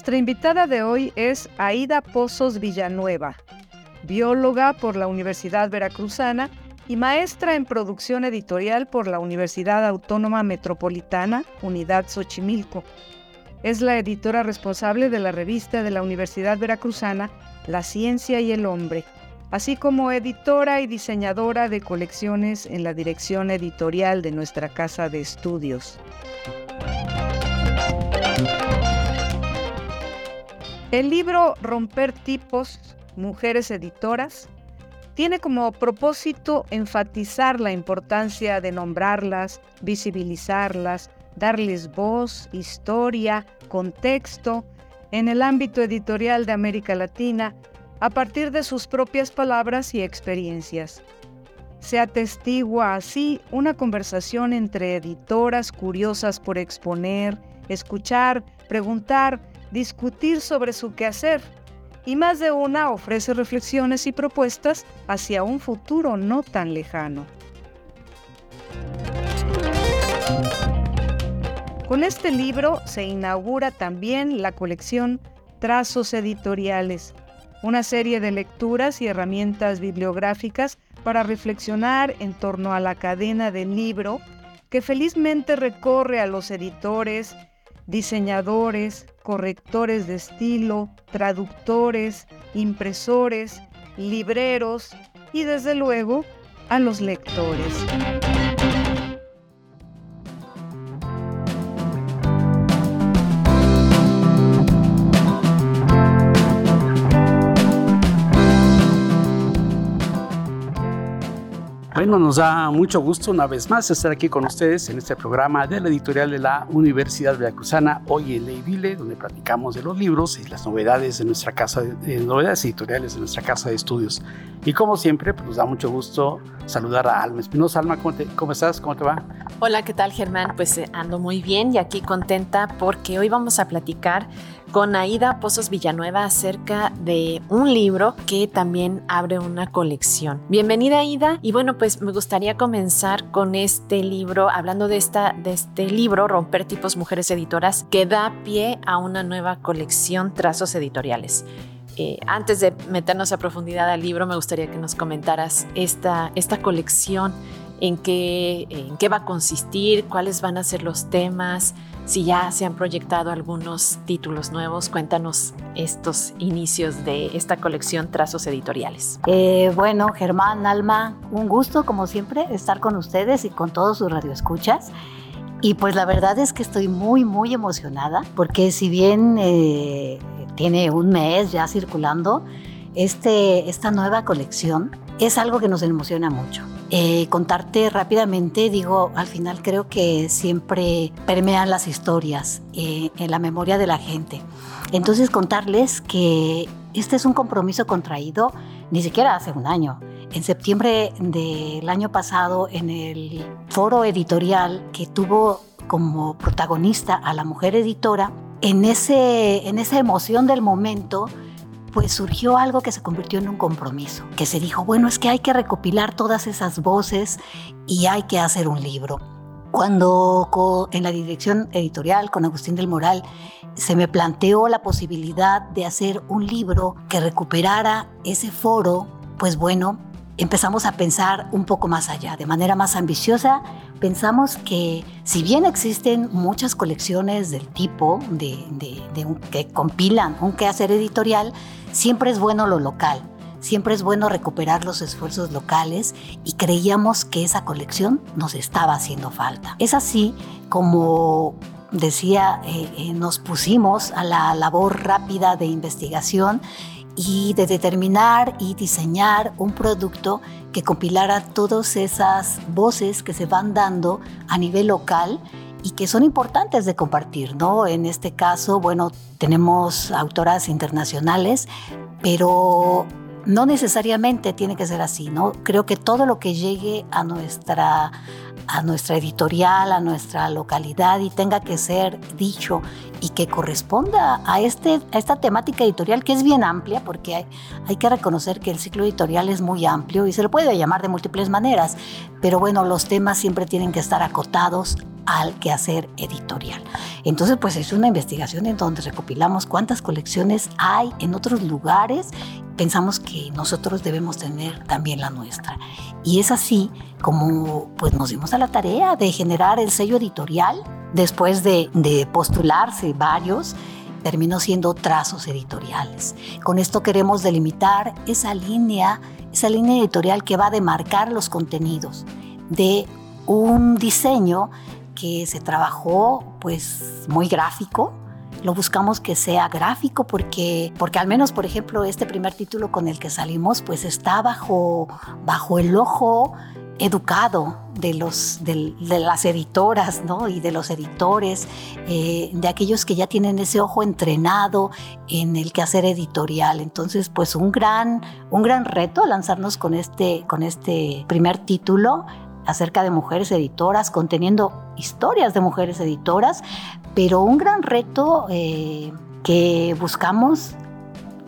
Nuestra invitada de hoy es Aida Pozos Villanueva, bióloga por la Universidad Veracruzana y maestra en producción editorial por la Universidad Autónoma Metropolitana, Unidad Xochimilco. Es la editora responsable de la revista de la Universidad Veracruzana La Ciencia y el Hombre, así como editora y diseñadora de colecciones en la dirección editorial de nuestra casa de estudios. El libro Romper Tipos, Mujeres Editoras, tiene como propósito enfatizar la importancia de nombrarlas, visibilizarlas, darles voz, historia, contexto en el ámbito editorial de América Latina a partir de sus propias palabras y experiencias. Se atestigua así una conversación entre editoras curiosas por exponer, escuchar, preguntar, discutir sobre su quehacer y más de una ofrece reflexiones y propuestas hacia un futuro no tan lejano. Con este libro se inaugura también la colección Trazos Editoriales, una serie de lecturas y herramientas bibliográficas para reflexionar en torno a la cadena del libro que felizmente recorre a los editores, diseñadores, correctores de estilo, traductores, impresores, libreros y desde luego a los lectores. Bueno, nos da mucho gusto una vez más estar aquí con ustedes en este programa de la editorial de la Universidad Veracruzana, hoy en Leivile, donde platicamos de los libros y las novedades de nuestra casa, de, novedades editoriales de nuestra casa de estudios. Y como siempre, pues nos da mucho gusto saludar a Alma Espinosa. Alma, ¿cómo, ¿cómo, estás? ¿Cómo te va? Hola, ¿qué tal Germán? Pues eh, ando muy bien y aquí contenta porque hoy vamos a platicar con Aida Pozos Villanueva acerca de un libro que también abre una colección. Bienvenida Aida y bueno pues me gustaría comenzar con este libro, hablando de, esta, de este libro, Romper Tipos Mujeres Editoras, que da pie a una nueva colección Trazos Editoriales. Eh, antes de meternos a profundidad al libro, me gustaría que nos comentaras esta, esta colección, en qué, va a consistir, cuáles van a ser los temas, si ya se han proyectado algunos títulos nuevos, cuéntanos estos inicios de esta colección Trazos Editoriales. Eh, bueno, Germán, Alma, un gusto como siempre estar con ustedes y con todos sus radioescuchas. Y pues la verdad es que estoy muy, muy emocionada porque si bien eh, tiene un mes ya circulando, este, esta nueva colección es algo que nos emociona mucho. Eh, contarte rápidamente, digo, al final creo que siempre permean las historias eh, en la memoria de la gente. Entonces contarles que este es un compromiso contraído ni siquiera hace un año. En septiembre del año pasado, en el foro editorial que tuvo como protagonista a la mujer editora, en, ese, en esa emoción del momento, pues surgió algo que se convirtió en un compromiso, que se dijo, bueno, es que hay que recopilar todas esas voces y hay que hacer un libro. Cuando en la dirección editorial con Agustín del Moral se me planteó la posibilidad de hacer un libro que recuperara ese foro, pues bueno, empezamos a pensar un poco más allá, de manera más ambiciosa. Pensamos que si bien existen muchas colecciones del tipo de, que compilan un quehacer editorial, siempre es bueno lo local, siempre es bueno recuperar los esfuerzos locales y creíamos que esa colección nos estaba haciendo falta. Es así como decía, nos pusimos a la labor rápida de investigación y de determinar y diseñar un producto que compilara todas esas voces que se van dando a nivel local y que son importantes de compartir, ¿no? En este caso, bueno, tenemos autoras internacionales, pero no necesariamente tiene que ser así, ¿no? Creo que todo lo que llegue a nuestra a nuestra editorial, a nuestra localidad y tenga que ser dicho y que corresponda a, este, a esta temática editorial que es bien amplia, porque hay, hay que reconocer que el ciclo editorial es muy amplio y se lo puede llamar de múltiples maneras, pero bueno, los temas siempre tienen que estar acotados al quehacer editorial. Entonces, pues es una investigación en donde recopilamos cuántas colecciones hay en otros lugares. Pensamos que nosotros debemos tener también la nuestra. Y es así como pues nos dimos a la tarea de generar el sello editorial después de, de postularse varios terminó siendo trazos editoriales. Con esto queremos delimitar esa línea, esa línea editorial que va a demarcar los contenidos de un diseño que se trabajó pues muy gráfico. Lo buscamos que sea gráfico porque, porque al menos, por ejemplo, este primer título con el que salimos pues está bajo, bajo el ojo educado de, los, de, las editoras ¿no? y de los editores, eh, de aquellos que ya tienen ese ojo entrenado en el quehacer editorial. Entonces, pues un gran, un gran reto lanzarnos con este, con este primer título acerca de mujeres editoras, conteniendo historias de mujeres editoras, pero un gran reto eh, que buscamos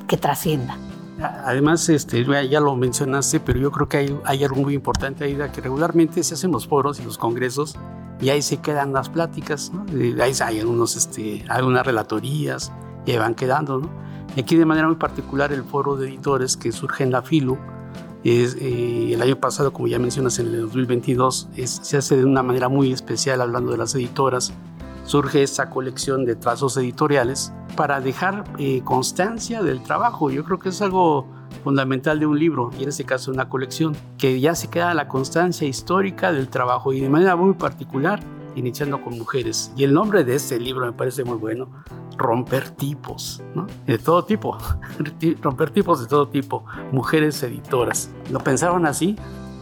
que trascienda. Además, este, ya lo mencionaste, pero yo creo que hay, algo muy importante ahí, que regularmente se hacen los foros y los congresos y ahí se quedan las pláticas, ahí hay algunos, este, algunas relatorías y van quedando. Y aquí de manera muy particular el foro de editores que surge en la FILU, es, eh, el año pasado, como ya mencionas, en el 2022, se hace de una manera muy especial hablando de las editoras. Surge esta colección de trazos editoriales para dejar eh, constancia del trabajo. Yo creo que es algo fundamental de un libro, y en este caso una colección, que ya se queda la constancia histórica del trabajo y de manera muy particular, iniciando con mujeres. Y el nombre de este libro me parece muy bueno, romper tipos. De todo tipo, romper tipos de todo tipo, mujeres editoras. ¿Lo pensaron así?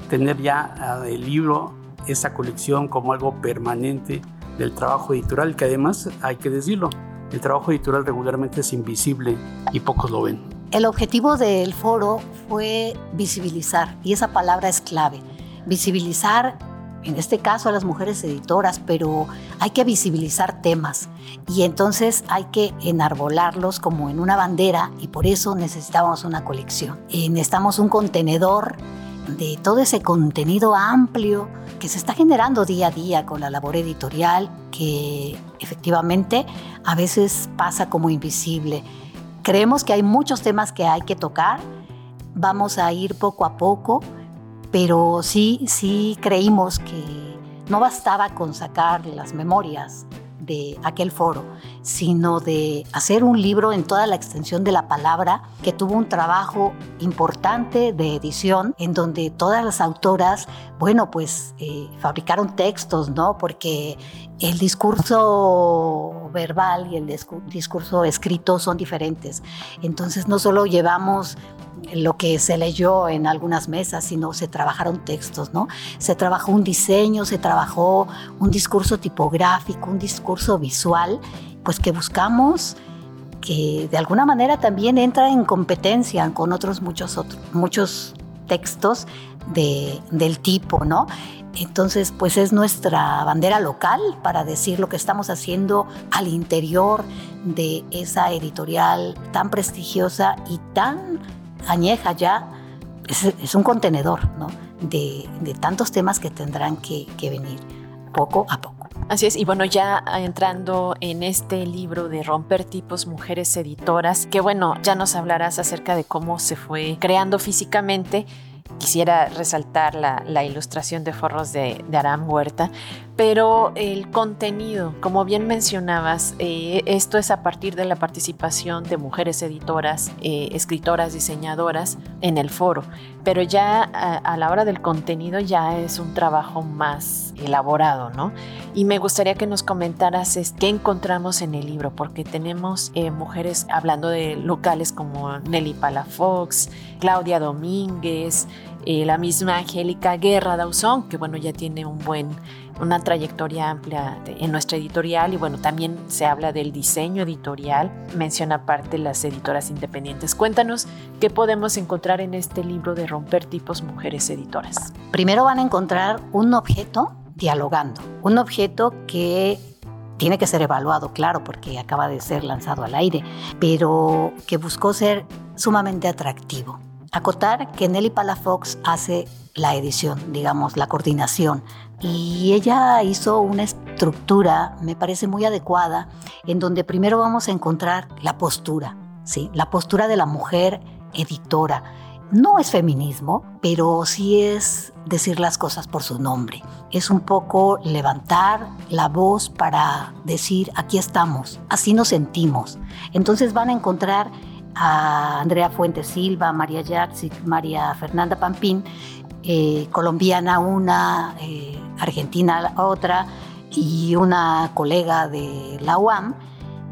Tener ya ah, el libro, esa colección como algo permanente del trabajo editorial, que además hay que decirlo, el trabajo editorial regularmente es invisible y pocos lo ven. El objetivo del foro fue visibilizar, y esa palabra es clave, visibilizar en este caso a las mujeres editoras, pero hay que visibilizar temas y entonces hay que enarbolarlos como en una bandera y por eso necesitábamos una colección. Eh, necesitamos un contenedor de todo ese contenido amplio que se está generando día a día con la labor editorial que efectivamente a veces pasa como invisible. Creemos que hay muchos temas que hay que tocar, vamos a ir poco a poco pero sí, sí creímos que no bastaba con sacar las memorias de aquel foro, sino de hacer un libro en toda la extensión de la palabra que tuvo un trabajo importante de edición en donde todas las autoras, bueno, pues eh, fabricaron textos, ¿no? Porque el discurso verbal y el discurso escrito son diferentes. Entonces no solo llevamos lo que se leyó en algunas mesas, sino se trabajaron textos, ¿no? Se trabajó un diseño, se trabajó un discurso tipográfico, un discurso visual, pues que buscamos que de alguna manera también entra en competencia con otros muchos, otros, muchos textos de, del tipo, ¿no? Entonces, pues es nuestra bandera local para decir lo que estamos haciendo al interior de esa editorial tan prestigiosa y tan añeja ya, es, un contenedor ¿no? de, tantos temas que tendrán que, venir poco a poco. Así es, y bueno, ya entrando en este libro de Romper Tipos Mujeres Editoras, que bueno, ya nos hablarás acerca de cómo se fue creando físicamente. Quisiera resaltar la, ilustración de forros de, de Huerta, pero el contenido, como bien mencionabas, eh, esto es a partir de la participación de mujeres editoras, eh, escritoras, diseñadoras en el foro, pero ya a, la hora del contenido ya es un trabajo más elaborado, ¿no? Y me gustaría que nos comentaras qué encontramos en el libro, porque tenemos eh, mujeres hablando de locales como Nelly Palafox, Claudia Domínguez, la misma Angélica Guerra Dauzón, que bueno, ya tiene un buen una trayectoria amplia en nuestra editorial y bueno, también se habla del diseño editorial, menciona aparte las editoras independientes. Cuéntanos qué podemos encontrar en este libro de Romper Tipos Mujeres Editoras. Primero van a encontrar un objeto dialogando, un objeto que tiene que ser evaluado, claro, porque acaba de ser lanzado al aire, pero que buscó ser sumamente atractivo. Acotar que Nelly Palafox hace la edición, digamos, la coordinación y ella hizo una estructura, me parece muy adecuada, en donde primero vamos a encontrar la postura, ¿sí? la postura de la mujer editora. No es feminismo, pero sí es decir las cosas por su nombre. Es un poco levantar la voz para decir, aquí estamos, así nos sentimos. Entonces van a encontrar a Andrea Fuentes Silva, María Jackson, María Fernanda Pampín, eh, colombiana una, eh, argentina otra y una colega de la UAM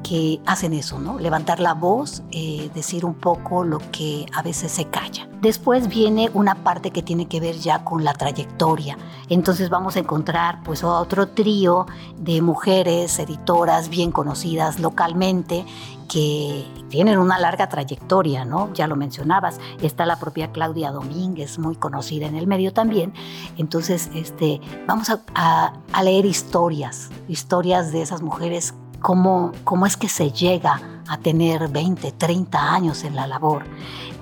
que hacen eso, ¿no? Levantar la voz, eh, decir un poco lo que a veces se calla. Después viene una parte que tiene que ver ya con la trayectoria. Entonces vamos a encontrar pues otro trío de mujeres editoras bien conocidas localmente que tienen una larga trayectoria, ¿no? Ya lo mencionabas, está la propia Claudia Domínguez, muy conocida en el medio también. Entonces, este, vamos a, leer historias, historias de esas mujeres, cómo, cómo es que se llega a tener 20, 30 años en la labor.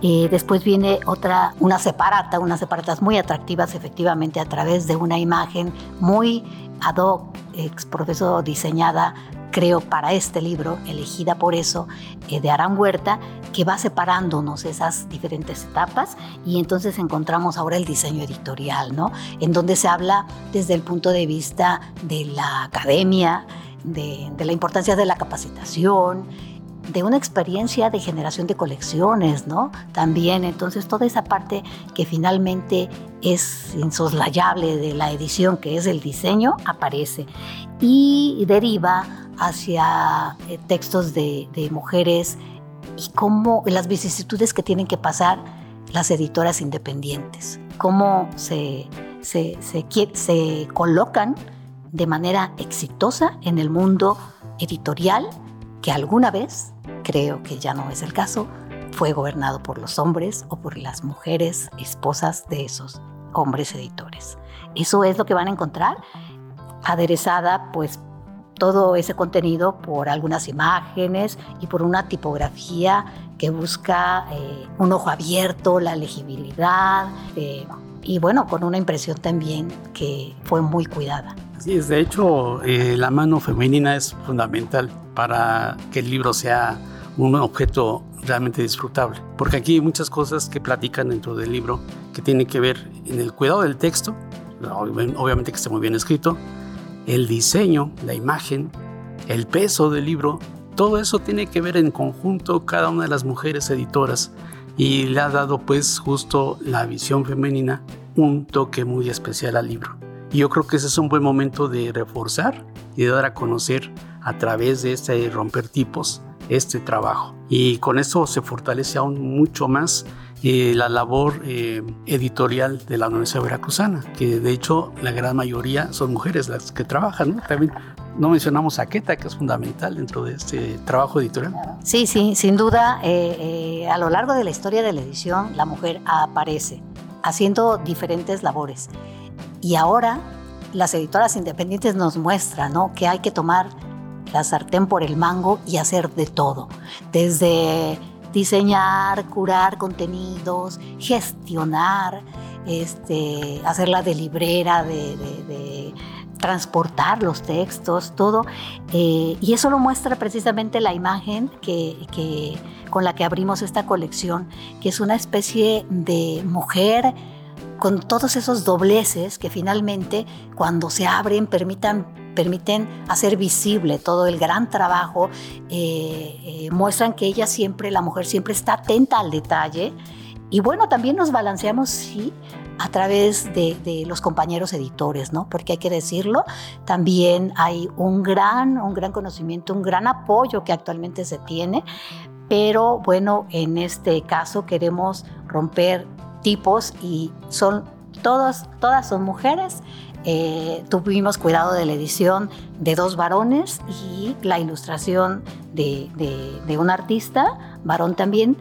Eh, después viene otra, una separata, unas separatas muy atractivas efectivamente a través de una imagen muy ad hoc, ex profesor diseñada creo, para este libro, elegida por eso, eh, de Aran Huerta, que va separándonos esas diferentes etapas y entonces encontramos ahora el diseño editorial, ¿no? En donde se habla desde el punto de vista de la academia, de, de la importancia de la capacitación, de una experiencia de generación de colecciones, ¿no? También, entonces, toda esa parte que finalmente es insoslayable de la edición, que es el diseño, aparece y deriva hacia eh, textos de, mujeres y cómo las vicisitudes que tienen que pasar las editoras independientes, cómo se, se, se, colocan de manera exitosa en el mundo editorial que alguna vez, creo que ya no es el caso, fue gobernado por los hombres o por las mujeres esposas de esos hombres editores. Eso es lo que van a encontrar aderezada pues todo ese contenido por algunas imágenes y por una tipografía que busca eh, un ojo abierto, la legibilidad eh, y bueno, con una impresión también que fue muy cuidada. Sí, de hecho eh, la mano femenina es fundamental para que el libro sea un objeto realmente disfrutable, porque aquí hay muchas cosas que platican dentro del libro que tienen que ver en el cuidado del texto, obviamente que esté muy bien escrito, el diseño, la imagen, el peso del libro, todo eso tiene que ver en conjunto cada una de las mujeres editoras y le ha dado pues justo la visión femenina un toque muy especial al libro. Y yo creo que ese es un buen momento de reforzar y de dar a conocer a través de este romper tipos este trabajo. Y con eso se fortalece aún mucho más eh, la labor eh, editorial de la Universidad Veracruzana, que de hecho la gran mayoría son mujeres las que trabajan. ¿no? También no mencionamos a Queta, que es fundamental dentro de este trabajo editorial. Sí, sí, sin duda, eh, a lo largo de la historia de la edición, la mujer aparece haciendo diferentes labores. Y ahora las editoras independientes nos muestran ¿no? que hay que tomar la sartén por el mango y hacer de todo, desde diseñar, curar contenidos, gestionar, este, hacerla de librera, de, transportar los textos, todo. Eh, y eso lo muestra precisamente la imagen que, con la que abrimos esta colección, que es una especie de mujer con todos esos dobleces que finalmente cuando se abren permitan, permiten hacer visible todo el gran trabajo, eh, eh, muestran que ella siempre, la mujer siempre está atenta al detalle. Y bueno, también nos balanceamos, sí, a través de, de, los compañeros editores, ¿no? Porque hay que decirlo, también hay un gran, un gran conocimiento, un gran apoyo que actualmente se tiene, pero bueno, en este caso queremos romper tipos y son todas, todas son mujeres. Eh, tuvimos cuidado de la edición de dos varones y la ilustración de, de, un artista, varón también,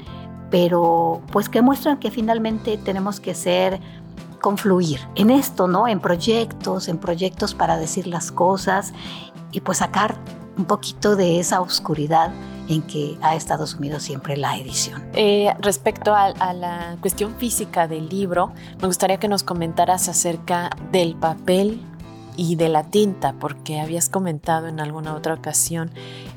pero pues que muestran que finalmente tenemos que ser confluir en esto, ¿no? En proyectos, en proyectos para decir las cosas y pues sacar un poquito de esa oscuridad en que ha estado sumido siempre la edición. Eh, respecto a, la cuestión física del libro, me gustaría que nos comentaras acerca del papel y de la tinta, porque habías comentado en alguna otra ocasión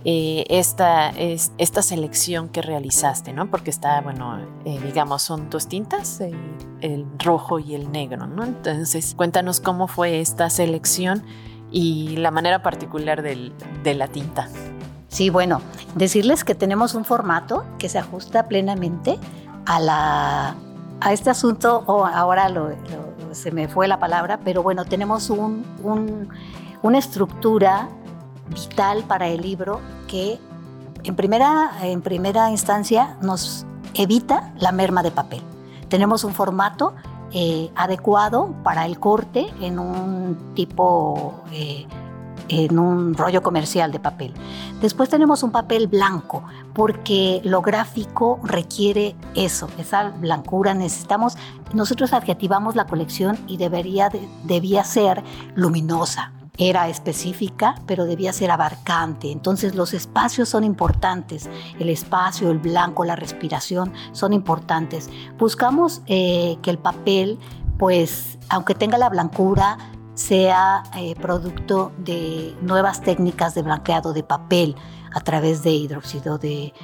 eh, esta, esta selección que realizaste, ¿no? Porque está, bueno, eh, digamos, son dos tintas, el rojo y el negro, ¿no? Entonces, cuéntanos cómo fue esta selección y la manera particular de la tinta. Sí, bueno, decirles que tenemos un formato que se ajusta plenamente a, la, a este asunto, o ahora se me fue la palabra, pero bueno, tenemos un, una estructura vital para el libro que en primera, en primera instancia nos evita la merma de papel. Tenemos un formato eh, adecuado para el corte en un tipo eh, en un rollo comercial de papel. Después tenemos un papel blanco, porque lo gráfico requiere eso, esa blancura. Necesitamos, nosotros adjetivamos la colección y debería, debía ser luminosa. Era específica, pero debía ser abarcante. Entonces los espacios son importantes. El espacio, el blanco, la respiración son importantes. Buscamos eh, que el papel, pues, aunque tenga la blancura, sea eh, producto de nuevas técnicas de blanqueado de papel a través de hidróxido de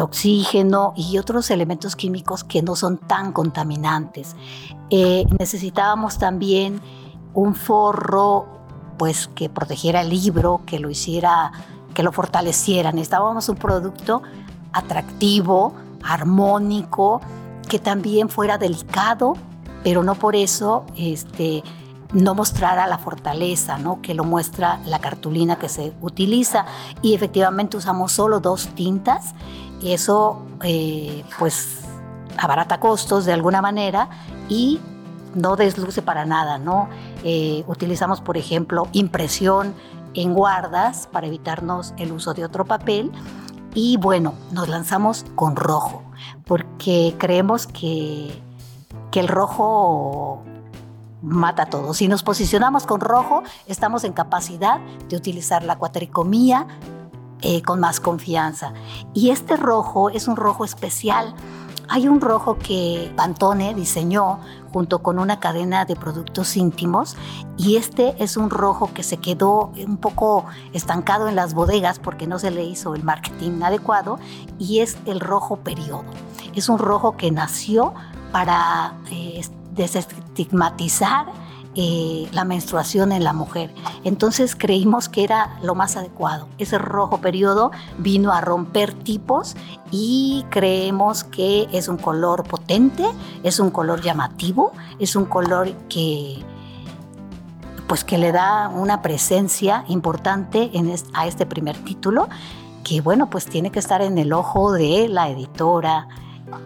oxígeno y otros elementos químicos que no son tan contaminantes. Eh, necesitábamos también un forro pues que protegiera el libro, que lo hiciera, que lo fortaleciera. Necesitábamos un producto atractivo, armónico, que también fuera delicado, pero no por eso este, no mostrara la fortaleza, ¿no? que lo muestra la cartulina que se utiliza. Y efectivamente usamos solo dos tintas y eso eh, pues abarata costos de alguna manera y no desluce para nada. ¿no? Eh, utilizamos, por ejemplo, impresión en guardas para evitarnos el uso de otro papel. Y bueno, nos lanzamos con rojo, porque creemos que, que el rojo mata todo. Si nos posicionamos con rojo, estamos en capacidad de utilizar la cuatricomía eh, con más confianza. Y este rojo es un rojo especial. Hay un rojo que Pantone diseñó junto con una cadena de productos íntimos y este es un rojo que se quedó un poco estancado en las bodegas porque no se le hizo el marketing adecuado y es el rojo periodo. Es un rojo que nació para eh, desestigmatizar eh, la menstruación en la mujer. Entonces creímos que era lo más adecuado. Ese rojo periodo vino a romper tipos y creemos que es un color potente, es un color llamativo, es un color que pues que le da una presencia importante a este primer título que bueno pues tiene que estar en el ojo de la editora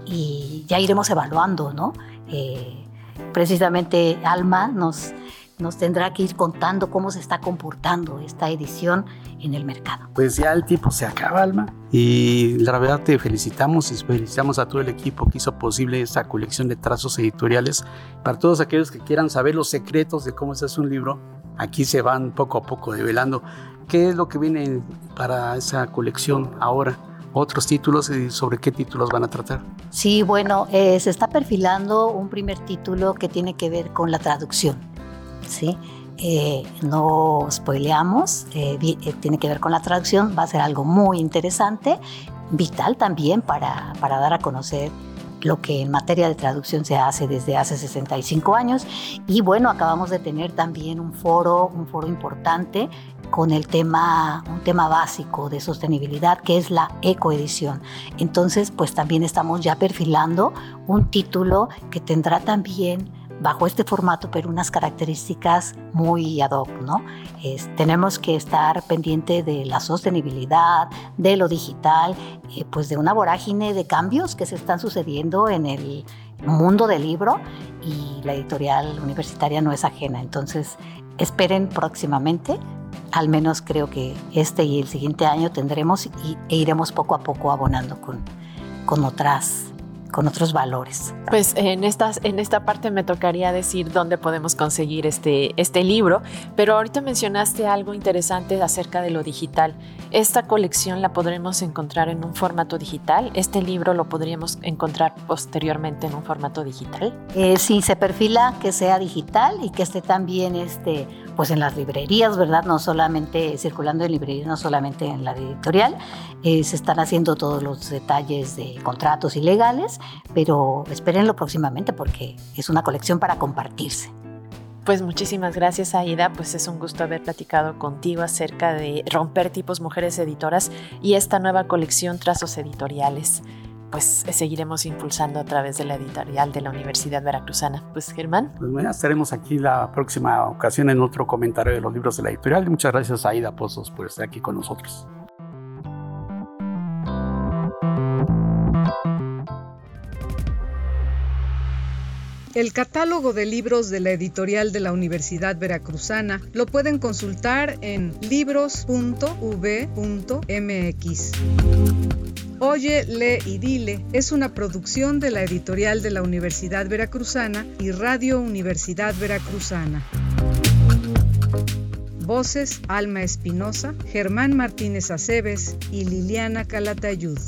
y ya iremos evaluando, ¿no? Eh, precisamente Alma nos, nos tendrá que ir contando cómo se está comportando esta edición en el mercado. Pues ya el tiempo se acaba, Alma, y la verdad te felicitamos y felicitamos a todo el equipo que hizo posible esta colección de trazos editoriales. Para todos aquellos que quieran saber los secretos de cómo se hace un libro, aquí se van poco a poco develando qué es lo que viene para esa colección ahora otros títulos y sobre qué títulos van a tratar. Sí, bueno, eh, se está perfilando un primer título que tiene que ver con la traducción. ¿sí? Eh, no spoileamos, eh, tiene que ver con la traducción, va a ser algo muy interesante, vital también para, para dar a conocer lo que en materia de traducción se hace desde hace 65 años. Y bueno, acabamos de tener también un foro, un foro importante con el tema, un tema básico de sostenibilidad que es la ecoedición. Entonces, pues también estamos ya perfilando un título que tendrá también bajo este formato, pero unas características muy ad hoc, ¿no? tenemos que estar pendiente de la sostenibilidad, de lo digital, eh, pues de una vorágine de cambios que se están sucediendo en el mundo del libro y la editorial universitaria no es ajena. Entonces, esperen próximamente. Al menos creo que este y el siguiente año tendremos e iremos poco a poco abonando con, con otras con otros valores. Pues en, estas, en esta parte me tocaría decir dónde podemos conseguir este, este libro, pero ahorita mencionaste algo interesante acerca de lo digital. Esta colección la podremos encontrar en un formato digital. Este libro lo podríamos encontrar posteriormente en un formato digital. Eh, sí, se perfila que sea digital y que esté también este, pues en las librerías, ¿verdad? No solamente circulando en librerías, no solamente en la editorial. Eh, se están haciendo todos los detalles de contratos y legales, pero espérenlo próximamente porque es una colección para compartirse. Pues muchísimas gracias Aida, pues es un gusto haber platicado contigo acerca de romper tipos mujeres editoras y esta nueva colección Trazos Editoriales pues seguiremos impulsando a través de la editorial de la Universidad Veracruzana. Pues Germán. Pues mañana estaremos aquí la próxima ocasión en otro comentario de los libros de la editorial. Muchas gracias Aida Pozos por estar aquí con nosotros. El catálogo de libros de la editorial de la Universidad Veracruzana lo pueden consultar en libros.v.mx. Oye, lee y dile es una producción de la editorial de la Universidad Veracruzana y Radio Universidad Veracruzana. Voces Alma Espinosa, Germán Martínez Aceves y Liliana Calatayud.